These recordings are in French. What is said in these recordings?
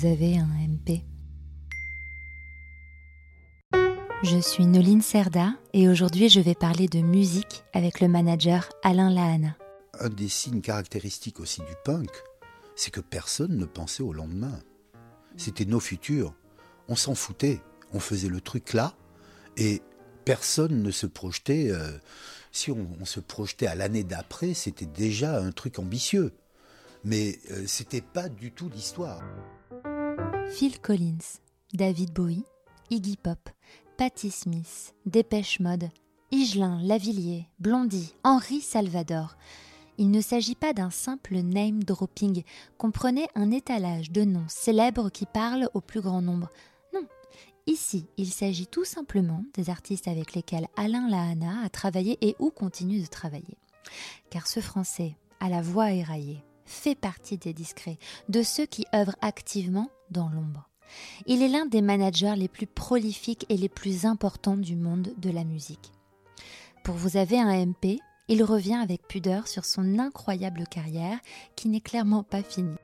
vous avez un MP Je suis Noline Serda et aujourd'hui je vais parler de musique avec le manager Alain Lahana. Un des signes caractéristiques aussi du punk, c'est que personne ne pensait au lendemain. C'était nos futurs. On s'en foutait. On faisait le truc là et personne ne se projetait. Euh, si on, se projetait à l'année d'après, c'était déjà un truc ambitieux. Mais euh, c'était pas du tout l'histoire. Phil Collins, David Bowie, Iggy Pop, Patti Smith, Dépêche Mode, Higelin, Lavillier, Blondie, Henri Salvador. Il ne s'agit pas d'un simple name dropping, comprenez un étalage de noms célèbres qui parlent au plus grand nombre. Non, ici, il s'agit tout simplement des artistes avec lesquels Alain Lahana a travaillé et ou continue de travailler. Car ce Français, à la voix éraillée, fait partie des discrets, de ceux qui œuvrent activement dans l'ombre. Il est l'un des managers les plus prolifiques et les plus importants du monde de la musique. Pour vous avez un MP, il revient avec pudeur sur son incroyable carrière qui n'est clairement pas finie.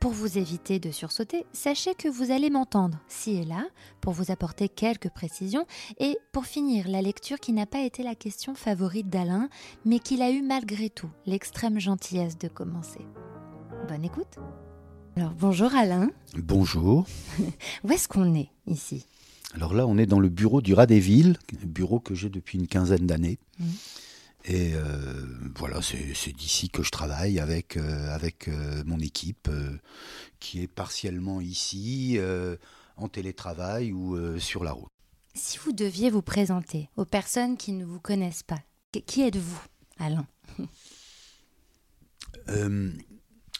Pour vous éviter de sursauter, sachez que vous allez m'entendre, ci et là, pour vous apporter quelques précisions, et pour finir la lecture qui n'a pas été la question favorite d'Alain, mais qu'il a eu malgré tout l'extrême gentillesse de commencer. Bonne écoute alors bonjour Alain. Bonjour. Où est-ce qu'on est ici? Alors là, on est dans le bureau du Rat des Villes, bureau que j'ai depuis une quinzaine d'années. Mmh. Et euh, voilà, c'est d'ici que je travaille avec, euh, avec euh, mon équipe qui est partiellement ici, en télétravail ou sur la route. Si vous deviez vous présenter aux personnes qui ne vous connaissent pas, qui êtes-vous, Alain?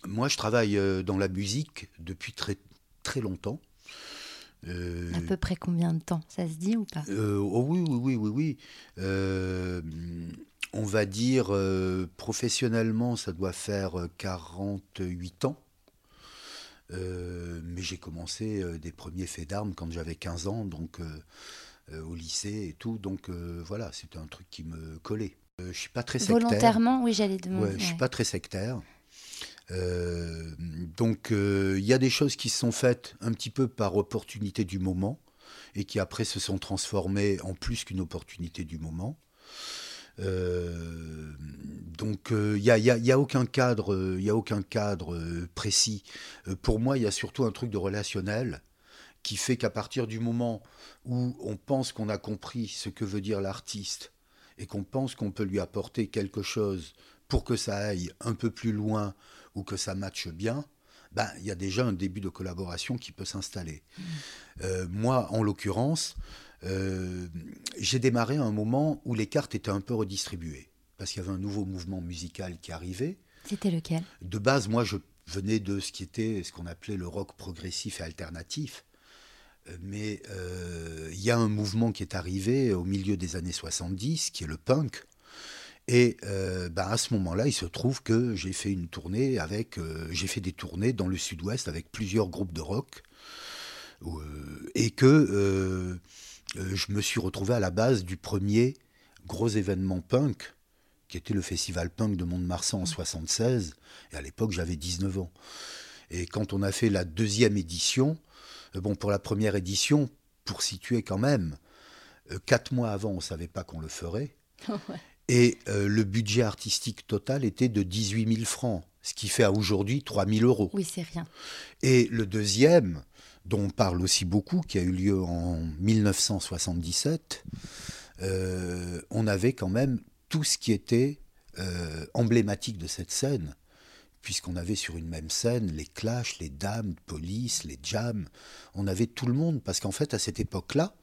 Moi, je travaille dans la musique depuis très, très longtemps. Euh, à peu près combien de temps? Ça se dit ou pas? Euh, oh Oui, oui, oui, oui. oui. On va dire, professionnellement, ça doit faire 48 ans. mais j'ai commencé des premiers faits d'armes quand j'avais 15 ans, donc au lycée et tout. Donc voilà, c'était un truc qui me collait. je suis pas très sectaire. Volontairement, oui, j'allais demander. Ouais, je suis pas très sectaire. Euh, donc euh, il y a des choses qui se sont faites un petit peu par opportunité du moment et qui après se sont transformées en plus qu'une opportunité du moment. Euh, donc il n'y a, y a, aucun cadre, il a aucun cadre précis. pour moi, il y a surtout un truc de relationnel qui fait qu'à partir du moment où on pense qu'on a compris ce que veut dire l'artiste et qu'on pense qu'on peut lui apporter quelque chose pour que ça aille un peu plus loin ou que ça matche bien, ben, il y a déjà un début de collaboration qui peut s'installer. Mmh. Euh, moi, en l'occurrence, euh, j'ai démarré à un moment où les cartes étaient un peu redistribuées, parce qu'il y avait un nouveau mouvement musical qui arrivait. C'était lequel? De base, moi, je venais de ce qui était ce qu'on appelait le rock progressif et alternatif. Euh, mais il y a un mouvement qui est arrivé au milieu des années 70, qui est le punk, et euh, bah, à ce moment-là, il se trouve que j'ai fait une tournée avec, euh, j'ai fait des tournées dans le Sud-Ouest avec plusieurs groupes de rock, euh, et que je me suis retrouvé à la base du premier gros événement punk, qui était le festival punk de Mont-de-Marsan en 76, et à l'époque j'avais 19 ans. Et quand on a fait la deuxième édition, bon pour la première édition, pour situer quand même, quatre mois avant on ne savait pas qu'on le ferait. Et euh, le budget artistique total était de 18 000 francs, ce qui fait à aujourd'hui 3 000 euros. Oui, c'est rien. Et le deuxième, dont on parle aussi beaucoup, qui a eu lieu en 1977, euh, on avait quand même tout ce qui était euh, emblématique de cette scène, puisqu'on avait sur une même scène les Clash, les Dames, Police, les Jams, on avait tout le monde, parce qu'en fait, à cette époque-là,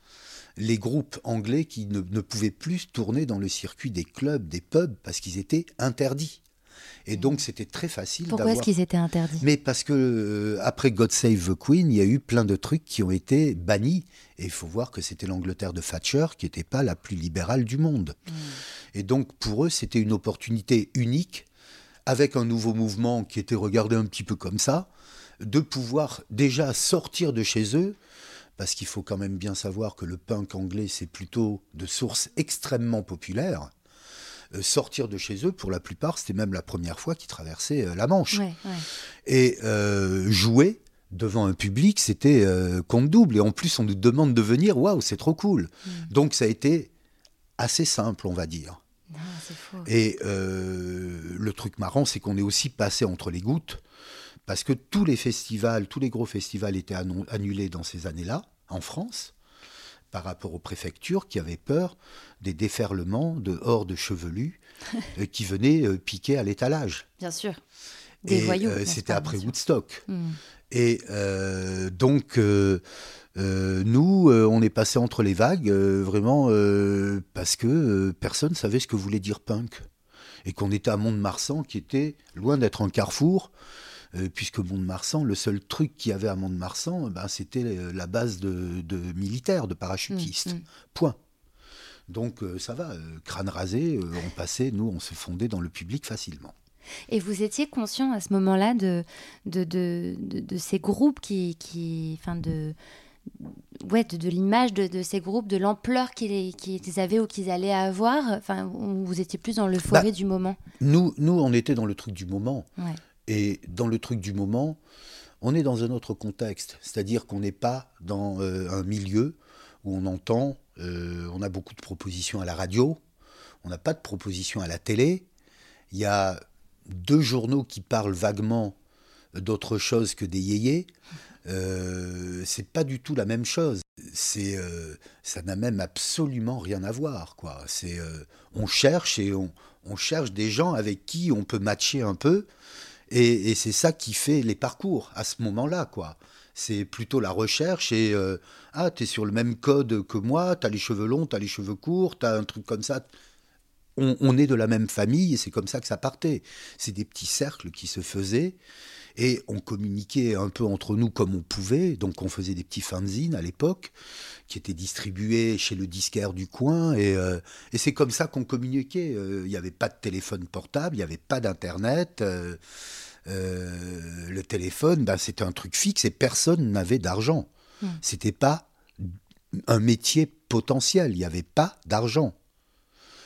les groupes anglais qui ne, pouvaient plus tourner dans le circuit des clubs, des pubs, parce qu'ils étaient interdits. Et mmh. donc c'était très facile. Pourquoi est-ce qu'ils étaient interdits? Mais parce que euh, après God Save the Queen, il y a eu plein de trucs qui ont été bannis. Et il faut voir que c'était l'Angleterre de Thatcher qui n'était pas la plus libérale du monde. Mmh. Et donc pour eux, c'était une opportunité unique, avec un nouveau mouvement qui était regardé un petit peu comme ça, de pouvoir déjà sortir de chez eux parce qu'il faut quand même bien savoir que le punk anglais, c'est plutôt de sources extrêmement populaires. Euh, sortir de chez eux, pour la plupart, c'était même la première fois qu'ils traversaient euh, la Manche. Et euh, jouer devant un public, c'était compte double. Et en plus, on nous demande de venir. Waouh, c'est trop cool. Mm. Donc, ça a été assez simple, on va dire. Non, faux. Et euh, le truc marrant, c'est qu'on est aussi passé entre les gouttes, parce que tous les festivals, tous les gros festivals étaient annulés dans ces années-là, en France, par rapport aux préfectures qui avaient peur des déferlements de hordes chevelues euh, qui venaient euh, piquer à l'étalage. Bien sûr. Des Et voyous. euh, c'était après. Woodstock. Mm. Et euh, donc, euh, nous, on est passé entre les vagues, vraiment, parce que personne savait ce que voulait dire punk. Et qu'on était à Mont-de-Marsan, qui était loin d'être un carrefour, euh, puisque Mont-de-Marsan, le seul truc qu'il y avait à Mont-de-Marsan, ben, c'était euh, la base de, de militaires, de parachutistes. Mm, mm. Point. Donc, euh, ça va, euh, crâne rasé, on passait, nous, on se fondait dans le public facilement. Et vous étiez conscient à ce moment-là de, de, de, de, de ces groupes qui. qui enfin de, ouais, de, de l'image de, de ces groupes, de l'ampleur qu'ils avaient ou qu'ils allaient avoir? Enfin, ou vous étiez plus dans l'euphorie Bah, du moment Nous, nous, on était dans le truc du moment. Ouais. Et dans le truc du moment, on est dans un autre contexte. C'est-à-dire qu'on n'est pas dans euh, un milieu où on entend, euh, on a beaucoup de propositions à la radio, on n'a pas de propositions à la télé. Il y a deux journaux qui parlent vaguement d'autre chose que des yéyés. Euh, c'est pas du tout la même chose. C'est, euh, ça n'a même absolument rien à voir, quoi. C'est, on cherche et on cherche des gens avec qui on peut matcher un peu. Et, c'est ça qui fait les parcours à ce moment-là, quoi. C'est plutôt la recherche et euh, ah, t'es sur le même code que moi, t'as les cheveux longs, t'as les cheveux courts, t'as un truc comme ça. On est de la même famille et c'est comme ça que ça partait. C'est des petits cercles qui se faisaient et on communiquait un peu entre nous comme on pouvait. Donc on faisait des petits fanzines à l'époque qui étaient distribués chez le disquaire du coin et, euh, et c'est comme ça qu'on communiquait. Euh, Il n'y avait pas de téléphone portable, il n'y avait pas d'internet. euh, le téléphone, ben, c'était un truc fixe et personne n'avait d'argent. Hmm. C'était pas un métier potentiel, il n'y avait pas d'argent.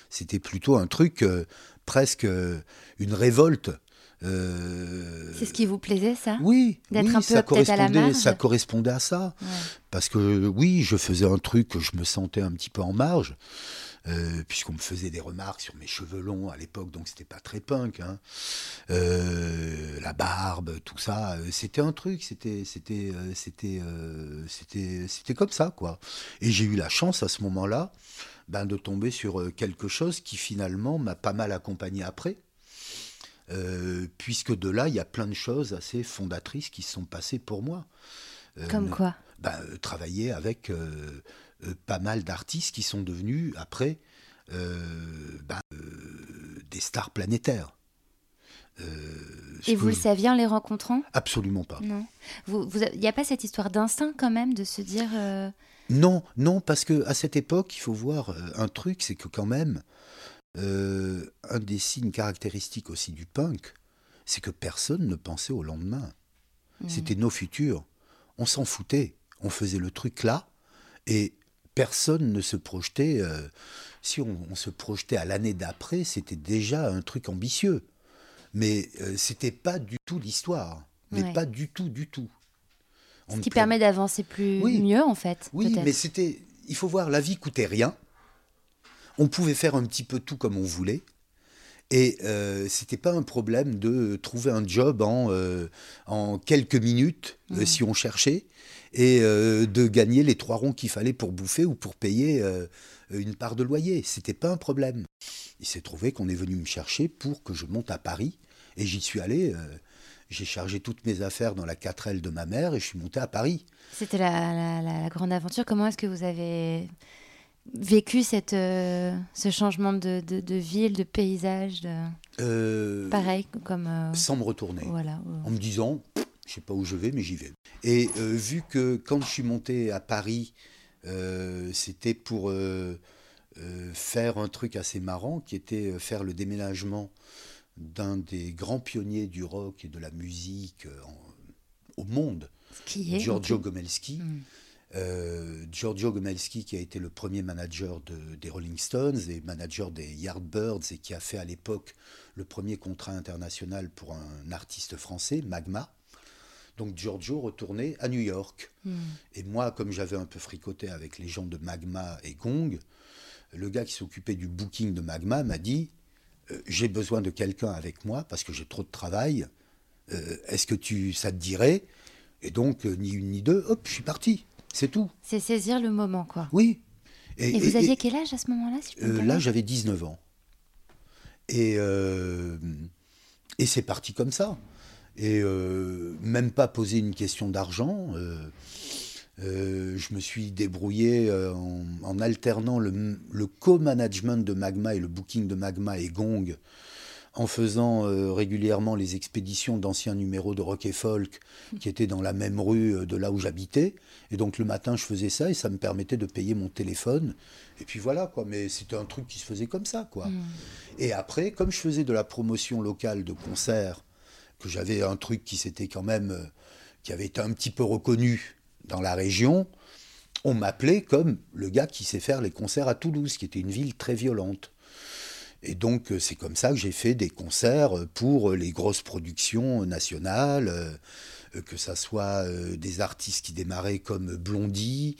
C'était plutôt un truc euh, presque euh, une révolte. Euh, C'est ce qui vous plaisait, ça oui, D'être oui, un peu ça peut-être à la correspondait, marge ça correspondait à ça. Ouais. Parce que oui, je faisais un truc, je me sentais un petit peu en marge, euh, puisqu'on me faisait des remarques sur mes cheveux longs à l'époque, donc c'était pas très punk. hein. Euh, la barbe, tout ça, c'était un truc, c'était, c'était, c'était, euh, c'était, c'était comme ça, quoi. Et j'ai eu la chance à ce moment-là, ben, de tomber sur quelque chose qui finalement m'a pas mal accompagné après. Euh, puisque de là, il y a plein de choses assez fondatrices qui se sont passées pour moi. Euh, Comme quoi ben, travailler avec pas mal d'artistes qui sont devenus après ben, euh, des stars planétaires. Euh, Et vous le saviez en les rencontrant? Absolument pas. Non. Il n'y a pas cette histoire d'instinct quand même de se dire. euh, Non, non, parce que à cette époque, il faut voir un truc, c'est que quand même, euh, un des signes caractéristiques aussi du punk, c'est que personne ne pensait au lendemain. hmm. C'était nos futurs. On s'en foutait. On faisait le truc là et personne ne se projetait. euh, si on, on se projetait à l'année d'après, c'était déjà un truc ambitieux. Mais euh, c'était pas du tout l'histoire. Mais Ouais. pas du tout, du tout. On Ce qui permet d'avancer plus Oui. mieux en fait. Oui, mais c'était. Il faut voir, la vie coûtait rien. On pouvait faire un petit peu tout comme on voulait. Et euh, c'était pas un problème de trouver un job en, euh, en quelques minutes, euh, si on cherchait, et euh, de gagner les trois ronds qu'il fallait pour bouffer ou pour payer une part de loyer. C'était pas un problème. Il s'est trouvé qu'on est venu me chercher pour que je monte à Paris, et j'y suis allé. j'ai chargé toutes mes affaires dans la 4L de ma mère et je suis monté à Paris. C'était la- la grande aventure. Comment est-ce que vous avez vécu cette, euh, ce changement de, de- de ville, de paysage de... Euh, Pareil, comme... euh, sans me retourner. Voilà. en me disant, je sais pas où je vais, mais j'y vais. Et vu que quand je suis monté à Paris, c'était pour faire un truc assez marrant, qui était faire le déménagement d'un des grands pionniers du rock et de la musique en- au monde, qui est Giorgio Gomelski. Mm. Euh, Giorgio Gomelski, qui a été le premier manager de- des Rolling Stones et manager des Yardbirds et qui a fait à l'époque le premier contrat international pour un artiste français, Magma. Donc Giorgio retournait à New York. Hmm. Et moi, comme j'avais un peu fricoté avec les gens de Magma et Gong, le gars qui s'occupait du booking de Magma m'a dit euh, J'ai besoin de quelqu'un avec moi parce que j'ai trop de travail. Euh, Est-ce que tu, ça te dirait? Et donc, ni une ni deux, hop, je suis parti. C'est tout. C'est saisir le moment, quoi. Oui. Et, vous aviez quel âge à ce moment-là si euh, Là, j'avais 19 ans. Et, euh, et c'est parti comme ça. Et euh, même pas poser une question d'argent. euh, je me suis débrouillé en, en alternant le, le co-management de Magma et le booking de Magma et Gong, en faisant euh, régulièrement les expéditions d'anciens numéros de rock et folk qui étaient dans la même rue euh, de là où j'habitais. Et donc le matin, je faisais ça et ça me permettait de payer mon téléphone. Et puis voilà, quoi. Mais c'était un truc qui se faisait comme ça, quoi. Hmm. Et après, comme je faisais de la promotion locale de concerts, que j'avais un truc qui s'était quand même, euh, qui avait été un petit peu reconnu dans la région, on m'appelait comme le gars qui sait faire les concerts à Toulouse, qui était une ville très violente. Et donc euh, c'est comme ça que j'ai fait des concerts euh, pour euh, les grosses productions nationales, que ça soit des artistes qui démarraient comme Blondie,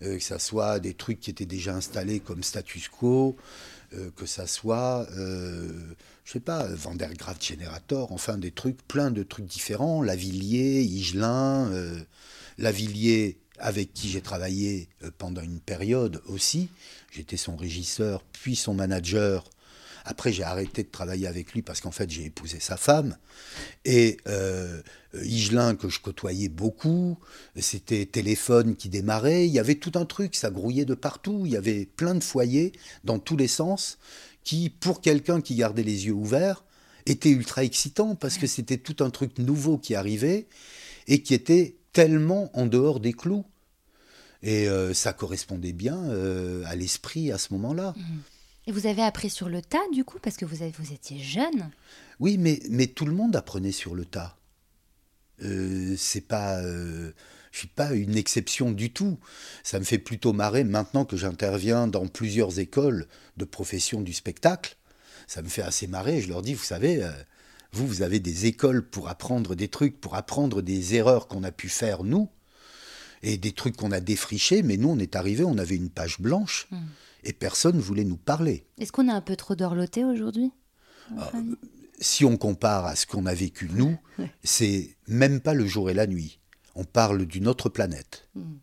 que ça soit des trucs qui étaient déjà installés comme Status Quo, que ça soit, euh, je sais pas, Vandergraft Generator, enfin des trucs, plein de trucs différents, Lavillier, Higelin, euh, Lavillier avec qui j'ai travaillé pendant une période aussi. J'étais son régisseur, puis son manager. Après, j'ai arrêté de travailler avec lui parce qu'en fait, j'ai épousé sa femme. Et euh, Higelin, que je côtoyais beaucoup, c'était Téléphone qui démarrait. Il y avait tout un truc, ça grouillait de partout. Il y avait plein de foyers dans tous les sens qui, pour quelqu'un qui gardait les yeux ouverts, était ultra excitant parce que c'était tout un truc nouveau qui arrivait et qui était tellement en dehors des clous. Et euh, ça correspondait bien euh, à l'esprit à ce moment-là. Et vous avez appris sur le tas, du coup, parce que vous, avez- vous étiez jeune. Oui, mais, mais tout le monde apprenait sur le tas. Euh, c'est pas, euh, je suis pas une exception du tout. Ça me fait plutôt marrer maintenant que j'interviens dans plusieurs écoles de profession du spectacle. Ça me fait assez marrer. Je leur dis, vous savez, euh, vous, vous avez des écoles pour apprendre des trucs, pour apprendre des erreurs qu'on a pu faire nous, et des trucs qu'on a défrichés. Mais nous, on est arrivé, on avait une page blanche, Mm. Et personne voulait nous parler. Est-ce qu'on a un peu trop dorloté aujourd'hui votre avis si on compare à ce qu'on a vécu nous, c'est même pas le jour et la nuit. On parle d'une autre planète. Mm.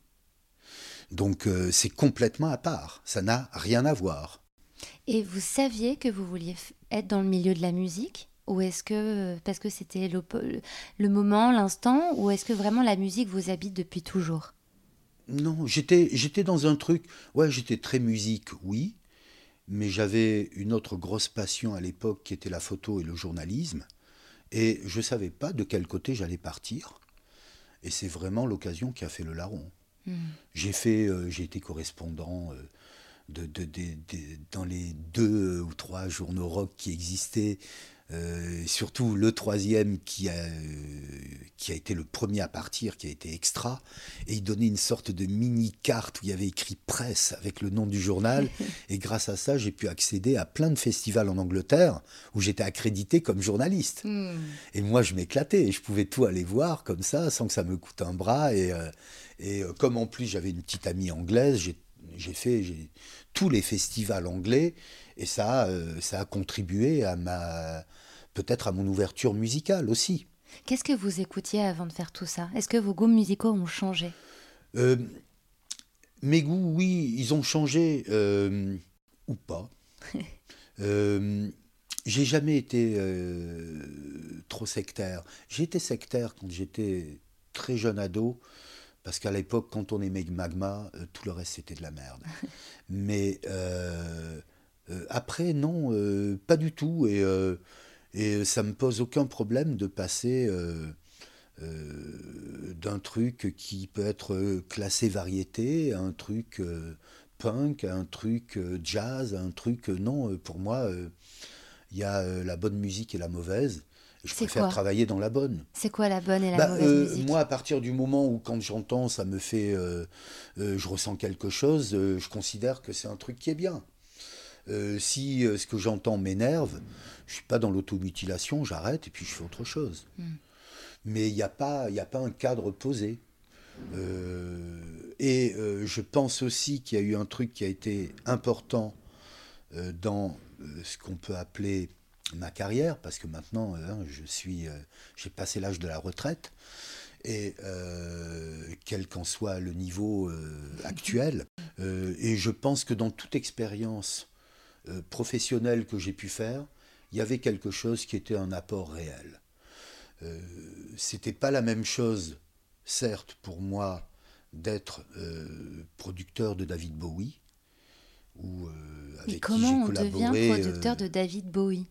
Donc euh, c'est complètement à part. Ça n'a rien à voir. Et vous saviez que vous vouliez être dans le milieu de la musique? Ou est-ce que, parce que c'était le, le moment, l'instant, ou est-ce que vraiment la musique vous habite depuis toujours? Non, j'étais j'étais dans un truc. Ouais, j'étais très musique, oui, mais j'avais une autre grosse passion à l'époque qui était la photo et le journalisme, et je savais pas de quel côté j'allais partir. Et c'est vraiment l'occasion qui a fait le larron. Hmm. J'ai fait, euh, j'ai été correspondant euh, de, de- de- de- dans les deux ou trois journaux rock qui existaient, euh, surtout le troisième qui a, euh, qui a été le premier à partir, qui a été extra, et il donnait une sorte de mini carte où il y avait écrit presse avec le nom du journal, et grâce à ça j'ai pu accéder à plein de festivals en Angleterre où j'étais accrédité comme journaliste. Hmm. Et moi, je m'éclatais et je pouvais tout aller voir comme ça, sans que ça me coûte un bras. Et, euh, et comme en plus j'avais une petite amie anglaise, j'ai j'ai fait tous les festivals anglais et ça, euh, ça a contribué à ma peut-être à mon ouverture musicale aussi. Qu'est-ce que vous écoutiez avant de faire tout ça? Est-ce que vos goûts musicaux ont changé? Euh, mes goûts, oui, ils ont changé euh, ou pas. J'ai jamais été trop sectaire. J'ai été sectaire quand j'étais très jeune ado, parce qu'à l'époque, quand on aimait Magma, euh, tout le reste c'était de la merde. Mais euh, euh, après, non, pas du tout. Et, et ça me pose aucun problème de passer. d'un truc qui peut être classé variété, à un truc punk, à un truc jazz, à un truc... non, pour moi, il y a la bonne musique et la mauvaise. Je préfère travailler dans la bonne. C'est quoi la bonne et la Bah, mauvaise euh, musique moi, à partir du moment où, quand j'entends, ça me fait. euh, euh, je ressens quelque chose, je considère que c'est un truc qui est bien. Si ce que j'entends m'énerve, je suis pas dans l'automutilation, j'arrête et puis je fais autre chose. Hmm. Mais il n'y a, pas, a pas un cadre posé. et je pense aussi qu'il y a eu un truc qui a été important dans ce qu'on peut appeler ma carrière, parce que maintenant, hein, je suis, j'ai passé l'âge de la retraite, et quel qu'en soit le niveau actuel. et je pense que dans toute expérience professionnelle que j'ai pu faire, il y avait quelque chose qui était un apport réel. Euh, C'était pas la même chose, certes, pour moi, d'être euh, producteur de David Bowie. Ou, euh, avec Mais comment on devient producteur de David Bowie?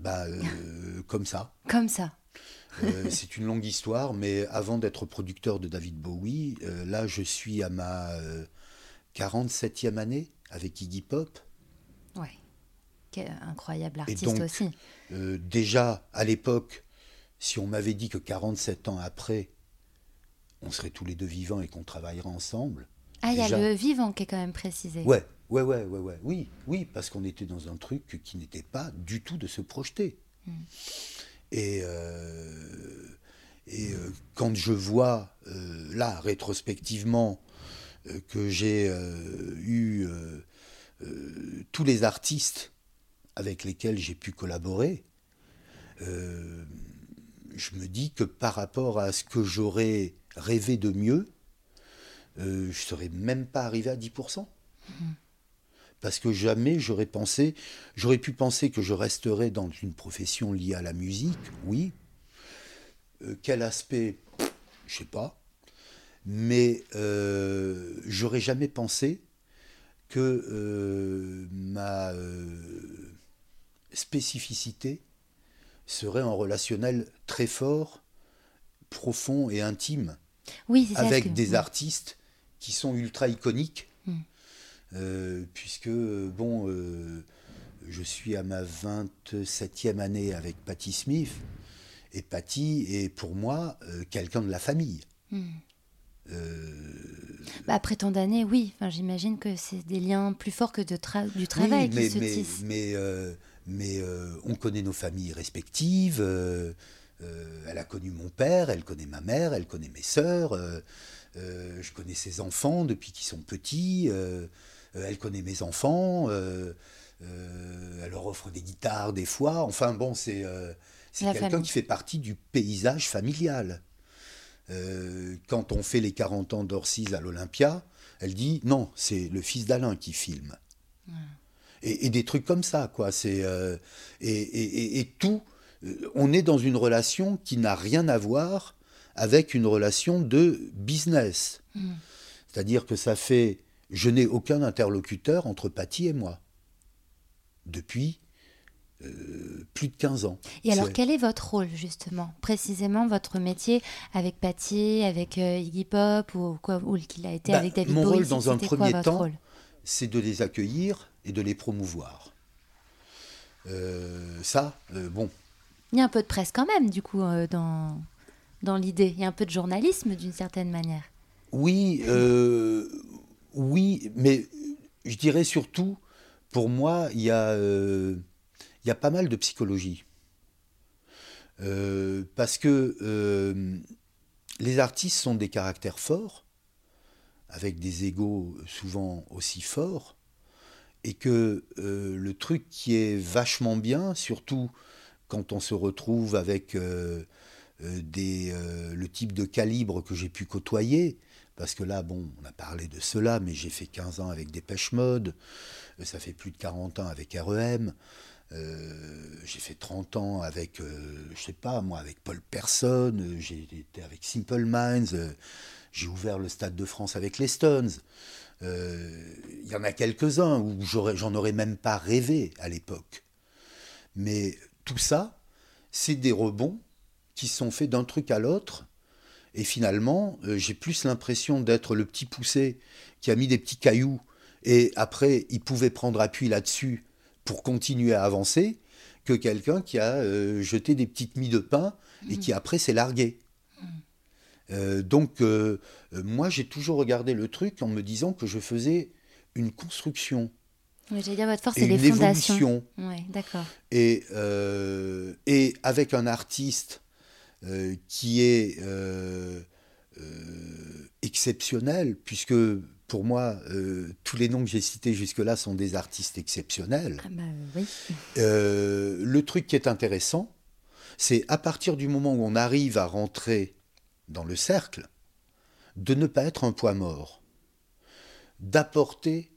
Bah, Comme ça. Comme ça. c'est une longue histoire, mais avant d'être producteur de David Bowie, là je suis à ma 47e année avec Iggy Pop. Ouais incroyable artiste aussi. Euh, déjà, à l'époque, si on m'avait dit que 47 ans après, on serait tous les deux vivants et qu'on travaillerait ensemble. Ah, il y a le vivant qui est quand même précisé. Ouais, ouais, ouais, ouais, ouais. Oui, oui, parce qu'on était dans un truc qui n'était pas du tout de se projeter. Hmm. Et, euh, et euh, quand je vois, là, rétrospectivement, que j'ai eu tous les artistes avec lesquels j'ai pu collaborer, euh, je me dis que par rapport à ce que j'aurais rêvé de mieux, euh, je ne serais même pas arrivé à 10%. Parce que jamais j'aurais pensé, j'aurais pu penser que je resterais dans une profession liée à la musique, oui. Euh, quel aspect, je sais pas. Mais j'aurais jamais pensé que ma spécificité serait en relationnel très fort, profond et intime, oui, avec des artistes qui sont ultra iconiques, euh, puisque, bon, euh, je suis à ma 27e année avec Patti Smith, et Patti est pour moi euh, quelqu'un de la famille. Hmm. Bah, après tant d'années, oui. Enfin, J'imagine que c'est des liens plus forts que de du travail qui se tissent. Mais mais euh, on connaît nos familles respectives. Euh, euh, elle a connu mon père, elle connaît ma mère, elle connaît mes sœurs. je connais ses enfants depuis qu'ils sont petits. Elle connaît mes enfants. elle leur offre des guitares des fois. Enfin bon, c'est quelqu'un qui fait partie du paysage familial. quand on fait les 40 ans d'Orsis à l'Olympia, elle dit non, c'est le fils d'Alain qui filme et, des trucs comme ça, quoi. C'est euh, et, tout. Euh, on est dans une relation qui n'a rien à voir avec une relation de business. Mm. C'est-à-dire que ça fait, je n'ai aucun interlocuteur entre Patty et moi depuis euh, plus de 15 ans. Et alors, quel est votre rôle, justement? Précisément, votre métier avec Patty, avec Iggy Pop, ou, quoi, ou qu'il a été bah, avec David Mon Bowie rôle, dans un premier temps, c'est de les accueillir et de les promouvoir. Euh, ça, euh, bon. Il y a un peu de presse quand même, du coup, euh, dans, dans l'idée. Il y a un peu de journalisme, d'une certaine manière. Oui, oui, mais je dirais surtout, pour moi, il y a, a pas mal de psychologie. parce que les artistes sont des caractères forts, avec des égaux souvent aussi forts, et que euh, le truc qui est vachement bien, surtout quand on se retrouve avec euh, euh, des, le type de calibre que j'ai pu côtoyer, parce que là, bon, on a parlé de cela, mais j'ai fait 15 ans avec Dépêche Mode, ça fait plus de 40 ans avec REM, j'ai fait 30 ans avec, je sais pas, moi, avec Paul Person, j'ai été avec Simple Minds, j'ai ouvert le Stade de France avec les Stones. Il euh, y en a quelques-uns où j'en aurais même pas rêvé à l'époque. Mais tout ça, c'est des rebonds qui sont faits d'un truc à l'autre. Et finalement, euh, j'ai plus l'impression d'être le petit poussé qui a mis des petits cailloux et après, il pouvait prendre appui là-dessus pour continuer à avancer, que quelqu'un qui a euh, jeté des petites mie de pain et qui après s'est largué. Euh, donc, euh, euh, moi, j'ai toujours regardé le truc en me disant que je faisais une construction. Oui, j'allais dire, votre force, c'est les fondations. Évolution. d'accord. Et, et avec un artiste qui est exceptionnel, puisque pour moi, tous les noms que j'ai cités jusque-là sont des artistes exceptionnels. Ah bah, oui. le truc qui est intéressant, c'est à partir du moment où on arrive à rentrer dans le cercle, de ne pas être un poids mort, d'apporter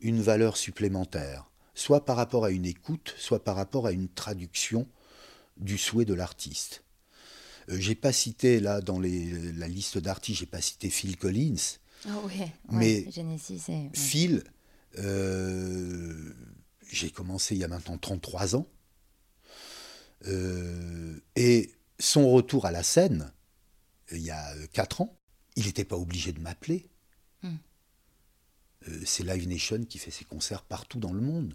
une valeur supplémentaire, soit par rapport à une écoute, soit par rapport à une traduction du souhait de l'artiste. Euh, j'ai pas cité là dans la liste d'artistes, j'ai pas cité Phil Collins, oh, mais Phil, euh, j'ai commencé il y a maintenant 33 ans, euh, et son retour à la scène, il y a 4 ans, il n'était pas obligé de m'appeler. Hmm. Euh, c'est Live Nation qui fait ses concerts partout dans le monde.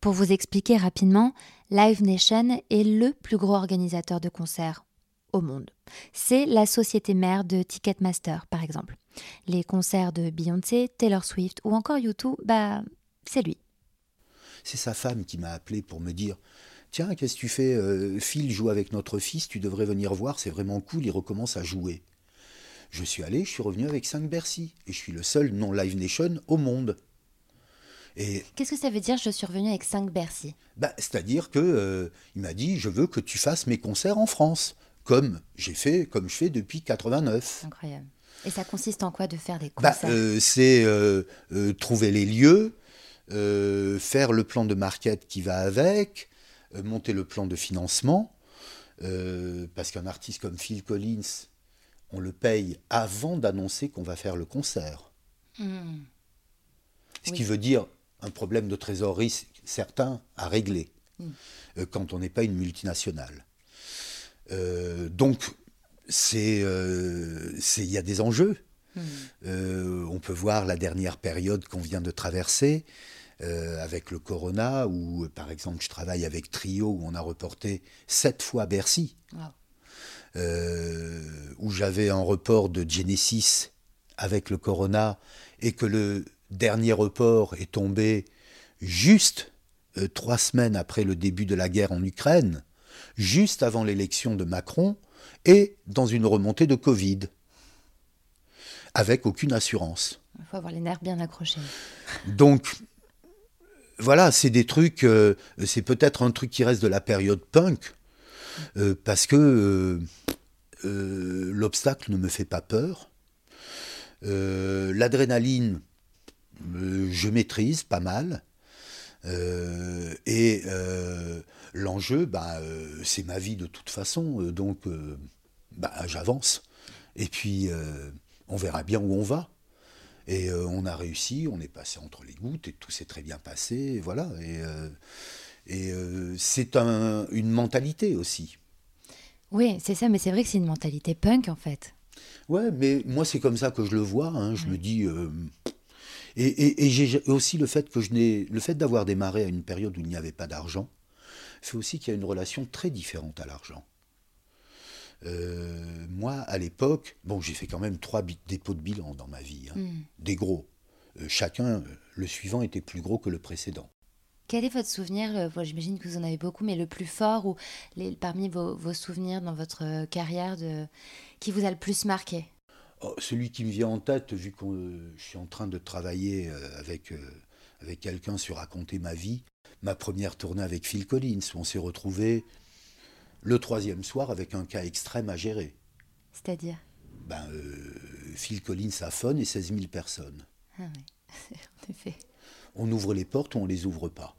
Pour vous expliquer rapidement, Live Nation est le plus gros organisateur de concerts au monde. C'est la société mère de Ticketmaster, par exemple. Les concerts de Beyoncé, Taylor Swift ou encore YouTube, bah, c'est lui. C'est sa femme qui m'a appelé pour me dire Tiens, qu'est-ce que tu fais euh, Phil joue avec notre fils, tu devrais venir voir, c'est vraiment cool, il recommence à jouer. Je suis allé, je suis revenu avec 5 Bercy. Et je suis le seul non-Live Nation au monde. Et Qu'est-ce que ça veut dire je suis revenu avec 5 Bercy? Bah, C'est-à-dire que euh, il m'a dit je veux que tu fasses mes concerts en France, comme j'ai fait, comme je fais depuis 89. Incroyable. Et ça consiste en quoi de faire des bah, concerts? euh, C'est euh, trouver les lieux, faire le plan de market qui va avec, monter le plan de financement. parce qu'un artiste comme Phil Collins, on le paye avant d'annoncer qu'on va faire le concert. Hmm. Ce qui veut dire un problème de trésorerie certain à régler hmm. euh, quand on n'est pas une multinationale. Euh, donc, euh, il y a des enjeux. Hmm. on peut voir la dernière période qu'on vient de traverser avec le corona, où par exemple je travaille avec Trio, où on a reporté sept fois Bercy. Euh, où j'avais un report de Genesis avec le Corona et que le dernier report est tombé juste euh, trois semaines après le début de la guerre en Ukraine, juste avant l'élection de Macron et dans une remontée de Covid, avec aucune assurance. Il faut avoir les nerfs bien accrochés. Donc, voilà, c'est des trucs, euh, c'est peut-être un truc qui reste de la période punk, euh, parce que euh, l'obstacle ne me fait pas peur. L'adrénaline, je maîtrise pas mal. Et l'enjeu, bah, c'est ma vie de toute façon, donc bah, j'avance. Et puis, on verra bien où on va. Et on a réussi, on est passé entre les gouttes et tout s'est très bien passé. voilà. Et, et euh, c'est une mentalité aussi. Oui, c'est ça, mais c'est vrai que c'est une mentalité punk en fait. Ouais, mais moi c'est comme ça que je le vois. Hein. je me dis. Euh, et, j'ai aussi le fait que je n'ai, le fait d'avoir démarré à une période où il n'y avait pas d'argent, fait aussi qu'il y a une relation très différente à l'argent. Euh, moi, à l'époque, bon, j'ai fait quand même trois dépôts de bilan dans ma vie, hein. hmm. des gros. chacun, le suivant était plus gros que le précédent. Quel est votre souvenir euh, J'imagine que vous en avez beaucoup, mais le plus fort ou parmi vos, souvenirs dans votre euh, carrière de, qui vous a le plus marqué? Oh, Celui qui me vient en tête, vu que je suis en train de travailler euh, avec, avec quelqu'un sur raconter ma vie, ma première tournée avec Phil Collins, où on s'est retrouvé le troisième soir avec un cas extrême à gérer. C'est-à-dire? Ben, Phil Collins a phone et 16 000 personnes. Ah oui, en effet. On ouvre les portes ou on les ouvre pas?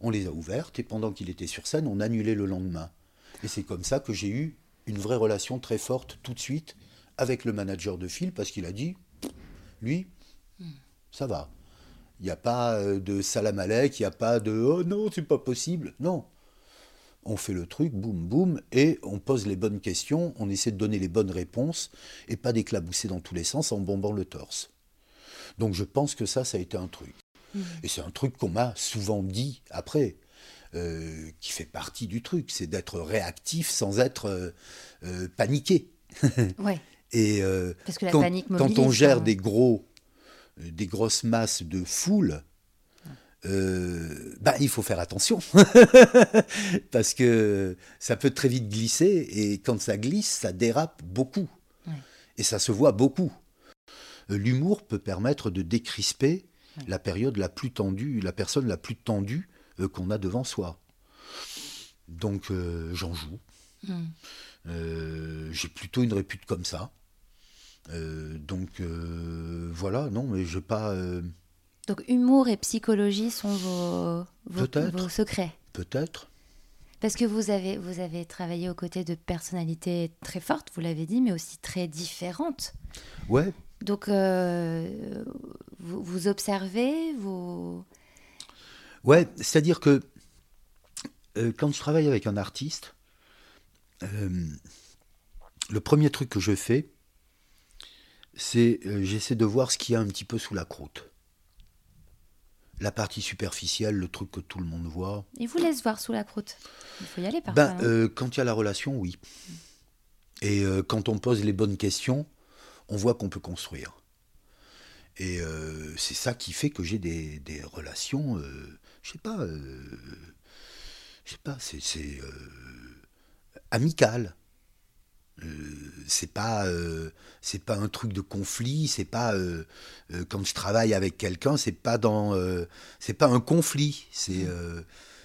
On les a ouvertes et pendant qu'il était sur scène, on annulait le lendemain. Et c'est comme ça que j'ai eu une vraie relation très forte tout de suite avec le manager de Phil parce qu'il a dit, lui, ça va. Il n'y a pas euh, de salam il n'y a pas de oh non, c'est pas possible. Non. On fait le truc, boum, boum, et on pose les bonnes questions, on essaie de donner les bonnes réponses et pas d'éclabousser dans tous les sens en bombant le torse. Donc je pense que ça, ça a été un truc. Mmh. Et c'est un truc qu'on m'a souvent dit après, euh, qui fait partie du truc, c'est d'être réactif sans être euh, euh, paniqué. ouais. Et Parce que la quand, panique quand on gère des gros, des grosses masses de foule, euh, bah, il faut faire attention. Parce que ça peut très vite glisser, et quand ça glisse, ça dérape beaucoup. Et ça se voit beaucoup. L'humour peut permettre de décrisper la période la plus tendue, la personne la plus tendue qu'on a devant soi. Donc j'en joue. Hmm. J'ai plutôt une répute comme ça. donc voilà, non, mais je pas. Donc humour et psychologie sont vos, vos, secrets. Peut-être. Parce que vous avez, vous avez travaillé aux côtés de personnalités très fortes, vous l'avez dit, mais aussi très différentes. Ouais. Donc euh, vous, vous, observez, vous... Ouais, c'est-à-dire que euh, quand je travaille avec un artiste, euh, le premier truc que je fais, c'est j'essaie de voir ce qu'il y a un petit peu sous la croûte la partie superficielle, le truc que tout le monde voit. Il vous laisse voir sous la croûte. Il faut y aller parfois. Ben, hein. euh, quand il y a la relation, oui. Et euh, quand on pose les bonnes questions, on voit qu'on peut construire. Et euh, c'est ça qui fait que j'ai des, des, relations, je sais pas, je sais pas, c'est amical. Euh, c'est pas euh, c'est pas un truc de conflit c'est pas euh, quand je travaille avec quelqu'un c'est pas dans c'est pas un conflit c'est mmh.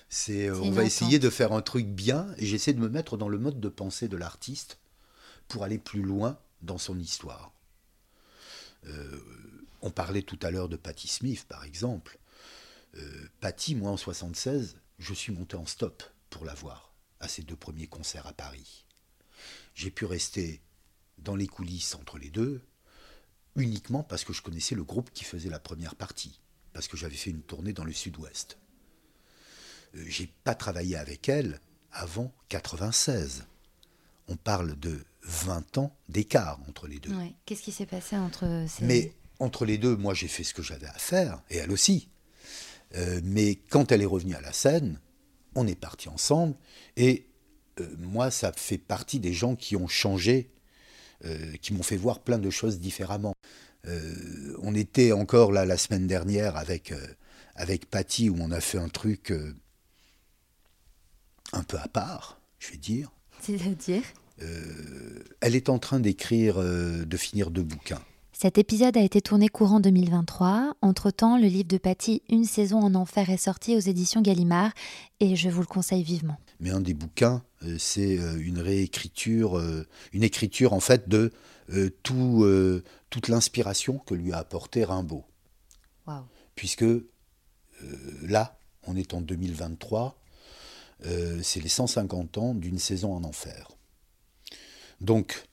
c'est on va essayer de faire un truc bien et j'essaie de me mettre dans le mode de pensée de l'artiste pour aller plus loin dans son histoire on parlait tout à l'heure de Patti Smith par exemple Patti moi en 76 je suis monté en stop pour la voir à ses deux premiers concerts à Paris j'ai pu rester dans les coulisses entre les deux, uniquement parce que je connaissais le groupe qui faisait la première partie, parce que j'avais fait une tournée dans le sud-ouest. Euh, j'ai pas travaillé avec elle avant 96. On parle de 20 ans d'écart entre les deux. Qu'est-ce qui s'est passé entre ces... Mais entre les deux, moi j'ai fait ce que j'avais à faire, et elle aussi. Euh, mais quand elle est revenue à la scène, on est parti ensemble, et euh, moi, ça fait partie des gens qui ont changé, euh, qui m'ont fait voir plein de choses différemment. On était encore là la semaine dernière avec, avec Patty où on a fait un truc un peu à part, je vais dire. C'est-à-dire? Elle est en train d'écrire, de finir deux bouquins. Cet épisode a été tourné courant 2023. Entre-temps, le livre de Patty, Une saison en enfer, est sorti aux éditions Gallimard et je vous le conseille vivement. Mais un des bouquins, euh, c'est euh, une réécriture, euh, une écriture en fait de tout, toute l'inspiration que lui a apporté Rimbaud. Puisque là, on est en 2023, c'est les 150 ans d'une saison en enfer. Donc,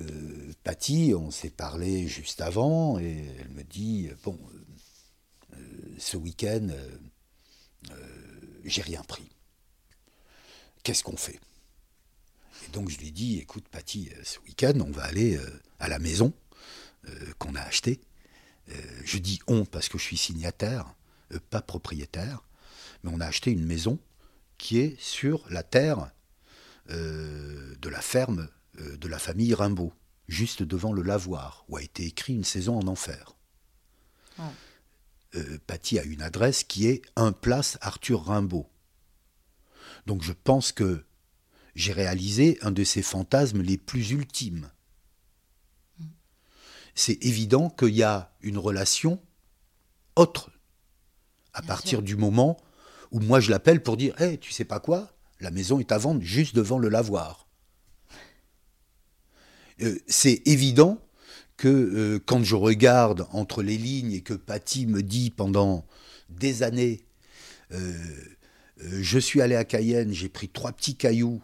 euh, Patty, on s'est parlé juste avant, et elle me dit Bon, euh, ce week-end, euh, j'ai rien pris. Qu'est-ce qu'on fait? Et donc je lui dis Écoute, Patty, ce week-end, on va aller à la maison qu'on a achetée. je dis on parce que je suis signataire, pas propriétaire, mais on a acheté une maison qui est sur la terre de la ferme euh, de la famille Rimbaud, juste devant le lavoir, où a été écrit Une saison en enfer. Euh, Patty a une adresse qui est un place Arthur Rimbaud. Donc je pense que j'ai réalisé un de ses fantasmes les plus ultimes. Mm. C'est évident qu'il y a une relation autre à partir du moment où moi je l'appelle pour dire Hé, tu sais pas quoi? La maison est à vendre juste devant le lavoir. Euh, c'est évident que euh, quand je regarde entre les lignes et que Patty me dit pendant des années, euh, je suis allé à Cayenne, j'ai pris trois petits cailloux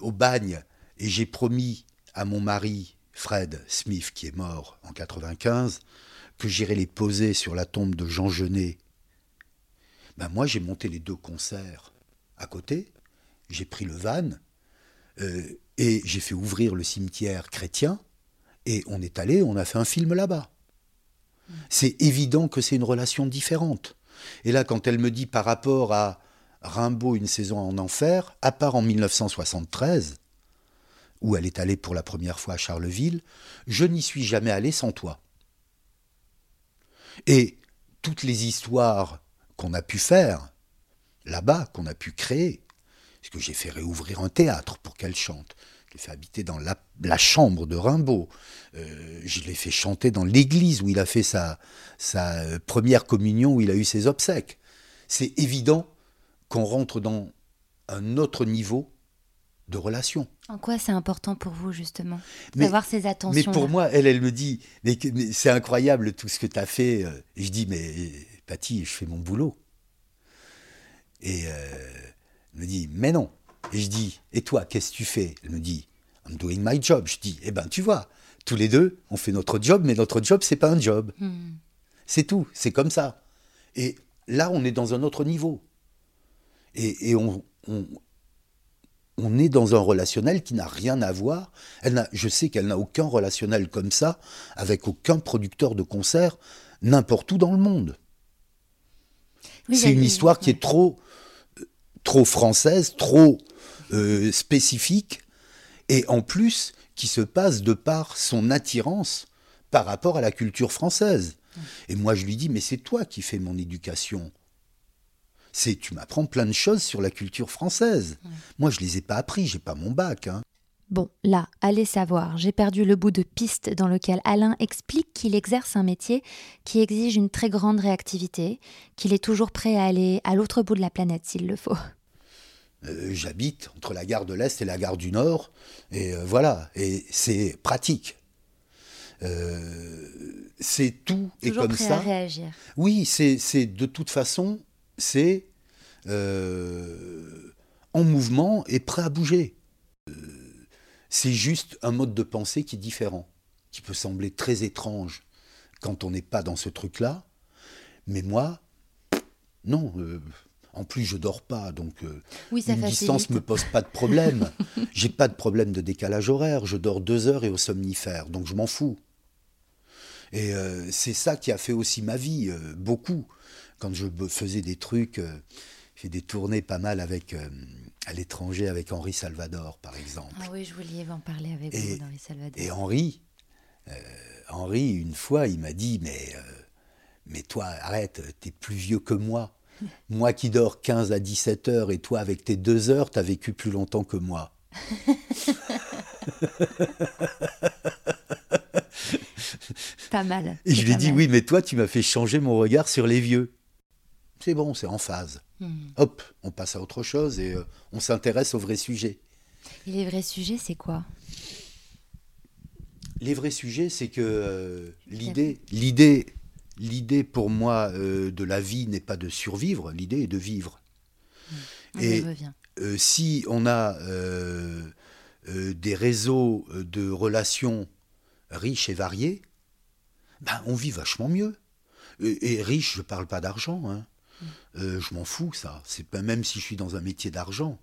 au bagne et j'ai promis à mon mari, Fred Smith, qui est mort en 95, que j'irai les poser sur la tombe de Jean Genet. Ben moi, j'ai monté les deux concerts à côté, j'ai pris le van, et j'ai fait ouvrir le cimetière chrétien, et on est allé, on a fait un film là-bas. C'est évident que c'est une relation différente. Et là, quand elle me dit par rapport à Rimbaud, une saison en enfer, à part en 1973, où elle est allée pour la première fois à Charleville, je n'y suis jamais allé sans toi. Et toutes les histoires qu'on a pu faire là-bas, qu'on a pu créer, parce que j'ai fait réouvrir un théâtre pour qu'elle chante. Je l'ai fait habiter dans la, chambre de Rimbaud. Euh, je l'ai fait chanter dans l'église où il a fait sa, sa euh, première communion, où il a eu ses obsèques. C'est évident qu'on rentre dans un autre niveau de relation. En quoi c'est important pour vous, justement, d'avoir ces attentions Mais pour moi, elle, elle me dit, mais, c'est incroyable tout ce que tu as fait. Et je dis, mais Patty, je fais mon boulot. Et euh, elle me dit, mais non. Et je dis, et toi, qu'est-ce que tu fais? Elle me dit, I'm doing my job. Je dis, eh ben, tu vois, tous les deux, on fait notre job, mais notre job, c'est pas un job. Hmm. C'est tout, c'est comme ça. Et là, on est dans un autre niveau. Et, on, on, est dans un relationnel qui n'a rien à voir. Elle je sais qu'elle n'a aucun relationnel comme ça avec aucun producteur de concert n'importe où dans le monde. c'est une histoire qui est trop, trop française, trop euh, spécifique, et en plus qui se passe de par son attirance par rapport à la culture française. Et moi je lui dis, mais c'est toi qui fais mon éducation c'est tu m'apprends plein de choses sur la culture française. Moi, je les ai pas appris, j'ai pas mon bac. Hein. Bon, là, allez savoir, j'ai perdu le bout de piste dans lequel Alain explique qu'il exerce un métier qui exige une très grande réactivité, qu'il est toujours prêt à aller à l'autre bout de la planète s'il le faut. Euh, j'habite entre la gare de l'Est et la gare du Nord, et euh, voilà, et c'est pratique. Euh, c'est tout et comme prêt ça. À réagir. Oui, c'est de toute façon, c'est euh, en mouvement et prêt à bouger. Euh, c'est juste un mode de pensée qui est différent, qui peut sembler très étrange quand on n'est pas dans ce truc-là. Mais moi, non. Euh, en plus, je dors pas, donc oui, une distance me pose pas de problème. J'ai pas de problème de décalage horaire. Je dors deux heures et au somnifère, donc je m'en fous. Et c'est ça qui a fait aussi ma vie, beaucoup quand je faisais des trucs, euh, j'ai des tournées pas mal avec euh, à l'étranger avec Henri Salvador, par exemple. Ah oui, je voulais en parler avec vous, Henri Salvador. Et Henri, euh, Henri, une fois, il m'a dit, mais, mais toi, arrête, t'es plus vieux que moi. Moi qui dors 15 à 17 heures et toi, avec tes deux heures, t'as vécu plus longtemps que moi. pas mal. Et je lui ai dit, oui, mais toi, tu m'as fait changer mon regard sur les vieux c'est bon, c'est en phase. Hmm. Hop, on passe à autre chose et euh, on s'intéresse aux vrais sujets. Et les vrais sujets, c'est quoi? Les vrais sujets, c'est que euh, l'idée, l'idée, l'idée pour moi euh, de la vie n'est pas de survivre, l'idée est de vivre. Hmm. et si on a des réseaux de relations riches et variés, ben on vit vachement mieux. Et, riche, je ne parle pas d'argent. Hein. Euh, je m'en fous, ça. C'est pas même si je suis dans un métier d'argent.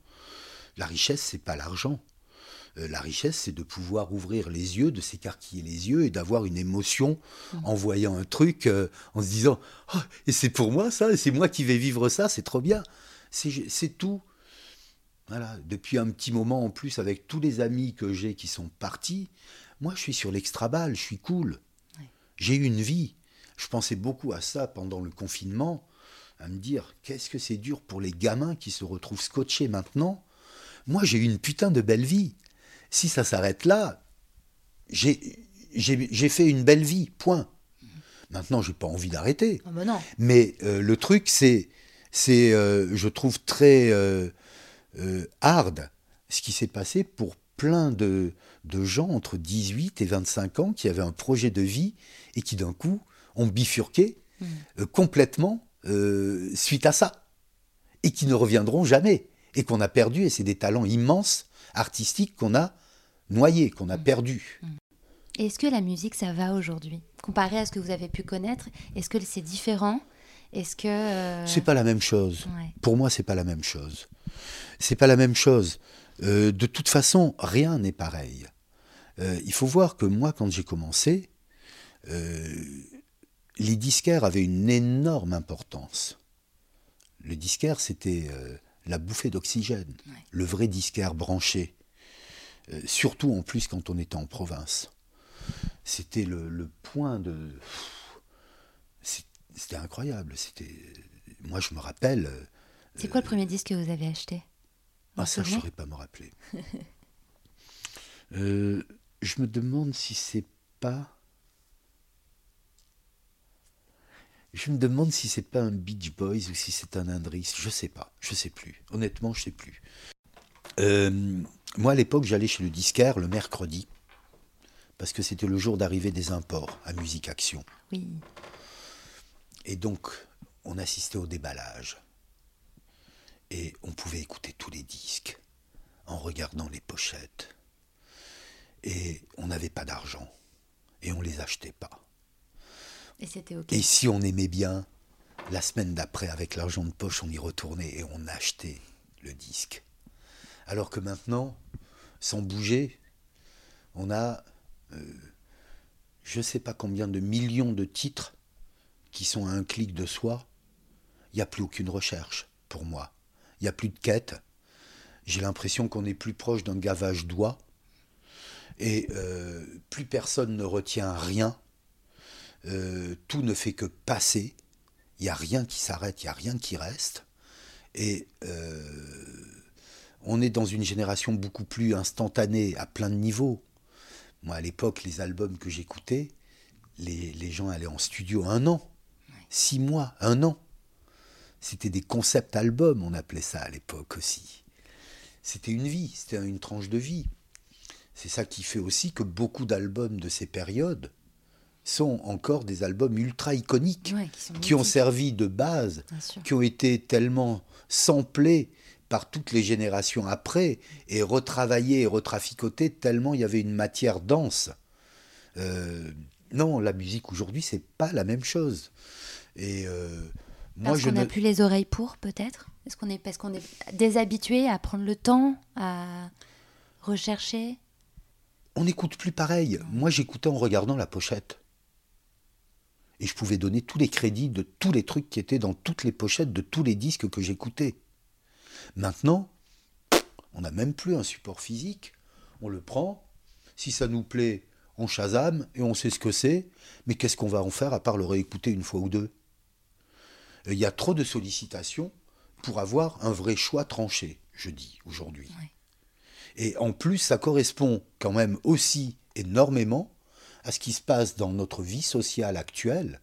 La richesse, c'est pas l'argent. Euh, la richesse, c'est de pouvoir ouvrir les yeux, de s'écarquiller les yeux et d'avoir une émotion mmh. en voyant un truc, euh, en se disant oh, Et c'est pour moi ça, c'est moi qui vais vivre ça, c'est trop bien. C'est tout. Voilà. Depuis un petit moment en plus, avec tous les amis que j'ai qui sont partis, moi je suis sur l'extra balle, je suis cool. J'ai eu une vie. Je pensais beaucoup à ça pendant le confinement à me dire qu'est-ce que c'est dur pour les gamins qui se retrouvent scotchés maintenant? Moi, j'ai eu une putain de belle vie. Si ça s'arrête là, j'ai fait une belle vie, point. Maintenant, j'ai pas envie d'arrêter. Ah bah Mais euh, le truc, c'est, c'est, euh, je trouve très euh, hard ce qui s'est passé pour plein de, de gens entre 18 et 25 ans qui avaient un projet de vie et qui d'un coup ont bifurqué mmh. complètement suite à ça, et qui ne reviendront jamais, et qu'on a perdu, et c'est des talents immenses, artistiques qu'on a noyés, qu'on a mm. perdus. Mm. Est-ce que la musique, ça va aujourd'hui? Comparé à ce que vous avez pu connaître, est-ce que c'est différent? Est-ce que... Euh, c'est pas la même chose. Pour moi, c'est pas la même chose. C'est pas la même chose. Euh, de toute façon, rien n'est pareil. il faut voir que moi, quand j'ai commencé, les disquaires avaient une énorme importance. Le disquaire, c'était euh, la bouffée d'oxygène, le vrai disquaire branché. Euh, surtout en plus quand on était en province. C'était le, point de. c'était incroyable. C'était, moi, je me rappelle. Euh, c'est quoi le premier disque que vous avez acheté? Ah, ça, je ne saurais pas me rappeler. Euh, je me demande si c'est pas. Je me demande si c'est pas un Beach Boys ou si c'est un Indris. Je sais pas. Je sais plus. Honnêtement, je sais plus. Euh, moi, à l'époque, j'allais chez le disquaire le mercredi parce que c'était le jour d'arrivée des imports à Musique Action. Oui. Et donc, on assistait au déballage. Et on pouvait écouter tous les disques en regardant les pochettes. Et on n'avait pas d'argent. Et on les achetait pas. Et c'était OK. Et si on aimait bien, la semaine d'après, avec l'argent de poche, on y retournait et on achetait le disque. Alors que maintenant, sans bouger, on a euh, je ne sais pas combien de millions de titres qui sont à un clic de soi. Il n'y a plus aucune recherche pour moi. Il n'y a plus de quête. J'ai l'impression qu'on est plus proche d'un gavage d'oie. Et euh, plus personne ne retient rien. Euh, tout ne fait que passer. Il n'y a rien qui s'arrête, il n'y a rien qui reste. Et on est dans une génération beaucoup plus instantanée à plein de niveaux. Moi, à l'époque, les albums que j'écoutais, les, gens allaient en studio un an, six mois, un an. C'était des concepts albums, on appelait ça à l'époque aussi. C'était une vie, c'était une tranche de vie. C'est ça qui fait aussi que beaucoup d'albums de ces périodes sont encore des albums ultra iconiques, qui, ont servi de base, qui ont été tellement samplés par toutes les générations après et retravaillé et retraficoté tellement il y avait une matière dense. Euh, non, la musique aujourd'hui, c'est pas la même chose. Et euh, moi, parce qu'on n'a plus les oreilles pour, peut-être? Est-ce qu'on est parce qu'on est déshabitué à prendre le temps, à rechercher? On n'écoute plus pareil. Moi, j'écoutais en regardant la pochette. Et je pouvais donner tous les crédits de tous les trucs qui étaient dans toutes les pochettes de tous les disques que j'écoutais. Maintenant, on n'a même plus un support physique. On le prend. Si ça nous plaît, on chasame et on sait ce que c'est. Mais qu'est-ce qu'on va en faire à part le réécouter une fois ou deux? Il y a trop de sollicitations pour avoir un vrai choix tranché, je dis aujourd'hui. Et en plus, ça correspond quand même aussi énormément à ce qui se passe dans notre vie sociale actuelle.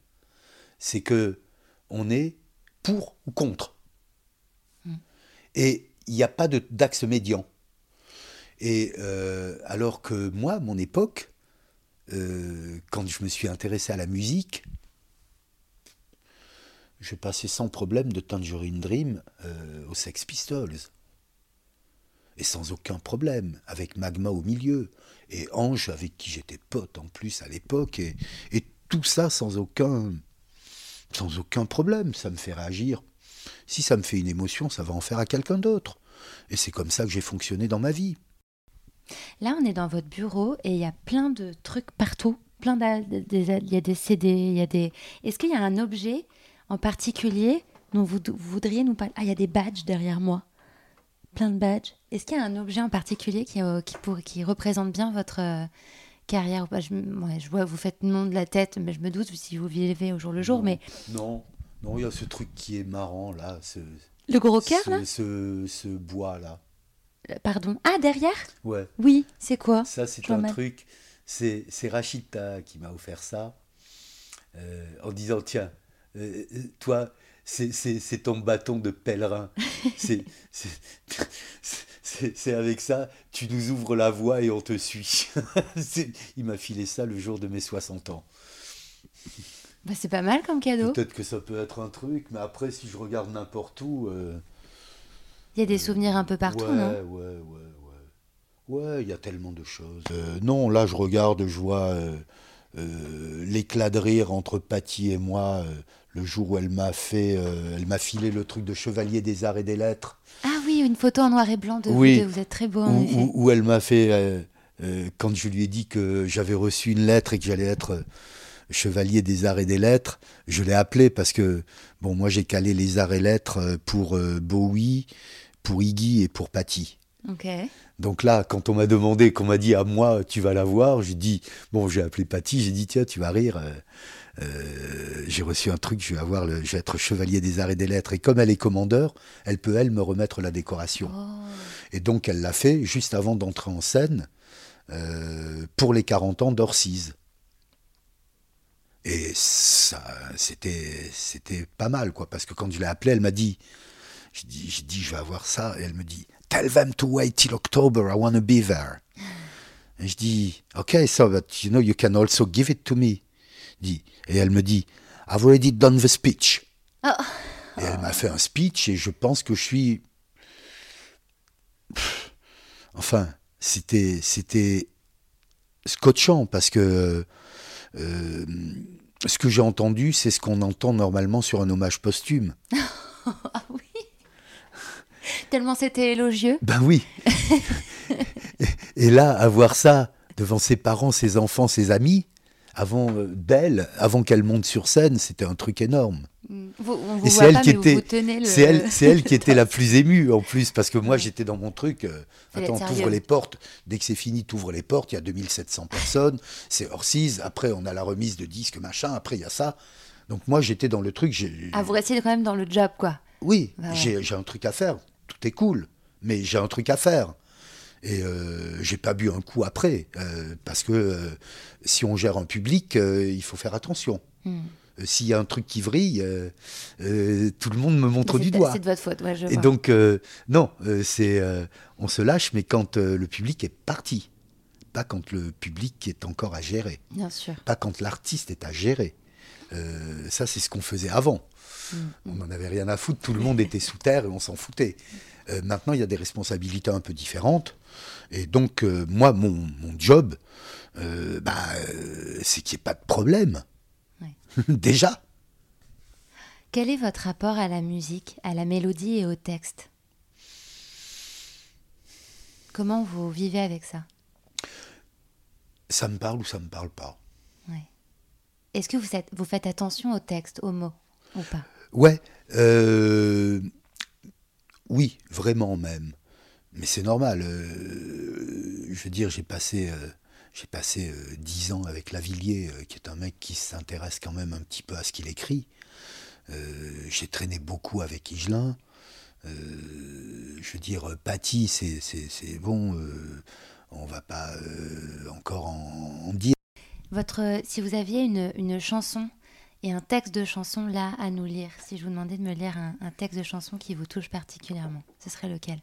C'est que on est pour ou contre. Et il n'y a pas d'axe médian. Et euh, alors que moi, mon époque, euh, quand je me suis intéressé à la musique, je passais sans problème de Tangerine Dream euh, aux Sex Pistols. Et sans aucun problème, avec Magma au milieu, et Ange avec qui j'étais pote en plus à l'époque, et, tout ça sans aucun problème. Ça me fait réagir si ça me fait une émotion, ça va en faire à quelqu'un d'autre. Et c'est comme ça que j'ai fonctionné dans ma vie. Là, on est dans votre bureau et il y a plein de trucs partout. Plein il y a des CD, il y a des. Est-ce qu'il y a un objet en particulier dont vous, voudriez nous parler? Ah, il y a des badges derrière moi. Plein de badges. Est-ce qu'il y a un objet en particulier qui, euh, qui, pour, qui représente bien votre euh, carrière? Je, je vois, vous faites le nom de la tête, mais je me doute si vous vivez au jour le jour. mais Non, non, il y a ce truc qui est marrant là. Ce, le gros cœur là ce, ce, bois là. Pardon. Ah, derrière Ouais. Oui, c'est quoi? Ça, c'est un truc. C'est Rachita qui m'a offert ça. Euh, en disant Tiens, euh, euh, toi, c'est ton bâton de pèlerin. c'est avec ça, tu nous ouvres la voie et on te suit. Il m'a filé ça le jour de mes 60 ans. Bah, c'est pas mal comme cadeau. Peut-être que ça peut être un truc, mais après, si je regarde n'importe où. Euh, il y a des souvenirs un peu partout, non? Ouais, ouais, ouais. Ouais, il y a tellement de choses. Euh, non, là, je regarde, je vois euh, l'éclat de rire entre Patty et moi le jour où elle m'a fait, elle m'a filé le truc de chevalier des arts et des lettres. Ah oui, une photo en noir et blanc de oui, vous, vous êtes très beau en où, effet. Où, elle m'a fait, quand je lui ai dit que j'avais reçu une lettre et que j'allais être chevalier des arts et des lettres. Je l'ai appelé parce que, bon, moi j'ai calé les arts et lettres euh, pour euh, Bowie, pour Iggy et pour Patty. Donc là, quand on m'a demandé, qu'on m'a dit à moi, tu vas la voir, j'ai dit, bon, j'ai appelé Patty, j'ai dit, tiens, tu vas rire. euh, euh, j'ai reçu un truc, je vais avoir le, je vais être chevalier des arts et des lettres. Et comme elle est commandeur, elle peut, elle, me remettre la décoration. Oh. Et donc, elle l'a fait juste avant d'entrer en scène euh, pour les 40 ans d'Orcise. Et ça, c'était, c'était pas mal, quoi, parce que quand je l'ai appelée, elle m'a dit, j'ai dit, je vais avoir ça, et elle me dit, tell them to wait till October, I want to be there. Et je dis, ok, so but you know, you can also give it to me. Dit, et elle me dit, I've already done the speech. Oh. Et elle m'a fait un speech, et je pense que je suis Enfin, c'était c'était scotchant parce que euh, ce que j'ai entendu, c'est ce qu'on entend normalement sur un hommage posthume. Ah oui. Tellement c'était élogieux. Ben oui. et, là, avoir ça devant ses parents, ses enfants, ses amis, avant euh, d'elle, avant qu'elle monte sur scène, c'était un truc énorme. Vous, on vous Et c'est elle le- c'est elle, elle qui était la plus émue en plus, parce que moi j'étais dans mon truc. euh, attends, t'ouvres les portes. Dès que c'est fini, t'ouvres les portes. Il y a 2700 personnes. C'est Orcise. Après, on a la remise de disques, machin. Après, il y a ça. Donc moi, j'étais dans le truc. Ah, vous restiez quand même dans le job, quoi. Oui, ouais. j'ai un truc à faire. Tout est cool, mais j'ai un truc à faire. Et euh, j'ai pas bu un coup après, euh, parce que euh, si on gère un public, il faut faire attention. Hmm. Euh, S'il y a un truc qui vrille, euh, euh, tout le monde me montre du doigt. C'est de votre faute, ouais, je Et vois. donc, non, c'est, on se lâche, mais quand le public est parti, pas quand le public est encore à gérer, Bien sûr. pas quand l'artiste est à gérer. Ça, c'est ce qu'on faisait avant. Mm. On n'en avait rien à foutre, tout le monde était sous terre et on s'en foutait. Euh, maintenant, il y a des responsabilités un peu différentes. Et donc, euh, moi, mon, mon job, euh, bah, c'est qu'il n'y ait pas de problème. Déjà. Quel est votre rapport à la musique, à la mélodie et au texte? Comment vous vivez avec ça? Ça me parle ou ça me parle pas. Ouais. Est-ce que vous faites, vous faites attention au texte, aux mots, ou pas? Ouais, euh, oui, vraiment même. Mais c'est normal. euh, je veux dire, j'ai passé, euh, j'ai passé euh, dix ans avec Lavillier, euh, qui est un mec qui s'intéresse quand même un petit peu à ce qu'il écrit. Euh, j'ai traîné beaucoup avec Higelin. Je veux dire, Paty, c'est, bon. on va pas encore en, dire. Votre, si vous aviez une, une chanson et un texte de chanson là à nous lire, si je vous demandais de me lire un texte de chanson qui vous touche particulièrement, ce serait lequel?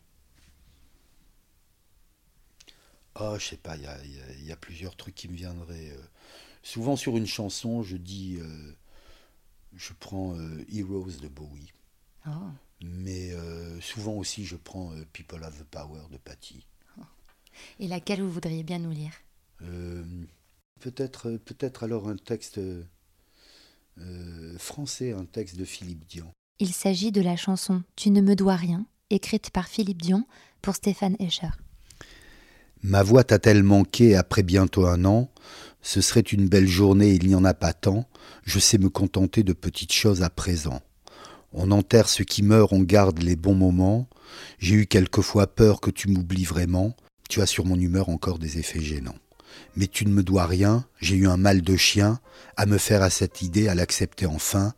Ah, je sais pas, il y a, il y a- il y a plusieurs trucs qui me viendraient. euh. Souvent sur une chanson, je dis, euh, je prends euh, Heroes de Bowie, Oh. mais souvent aussi je prends People Have the Power de Patty. Et laquelle vous voudriez bien nous lire? Peut-être, peut-être alors un texte français, un texte de Philippe Dian. Il s'agit de la chanson Tu ne me dois rien, écrite par Philippe Dion pour Stéphane Escher. Ma voix t'a-t-elle manqué après bientôt un an Ce serait une belle journée, il n'y en a pas tant. Je sais me contenter de petites choses à présent. On enterre ce qui meurt, on garde les bons moments. J'ai eu quelquefois peur que tu m'oublies vraiment. Tu as sur mon humeur encore des effets gênants. Mais tu ne me dois rien, j'ai eu un mal de chien, à me faire à cette idée, à l'accepter enfin.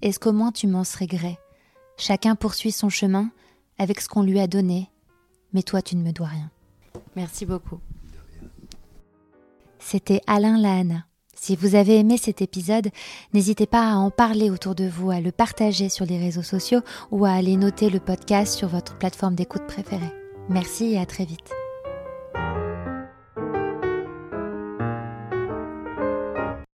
Est-ce qu'au moins tu m'en serais gré? Chacun poursuit son chemin avec ce qu'on lui a donné, mais toi tu ne me dois rien. Merci beaucoup. C'était Alain Lahana. Si vous avez aimé cet épisode, n'hésitez pas à en parler autour de vous, à le partager sur les réseaux sociaux ou à aller noter le podcast sur votre plateforme d'écoute préférée. Merci et à très vite.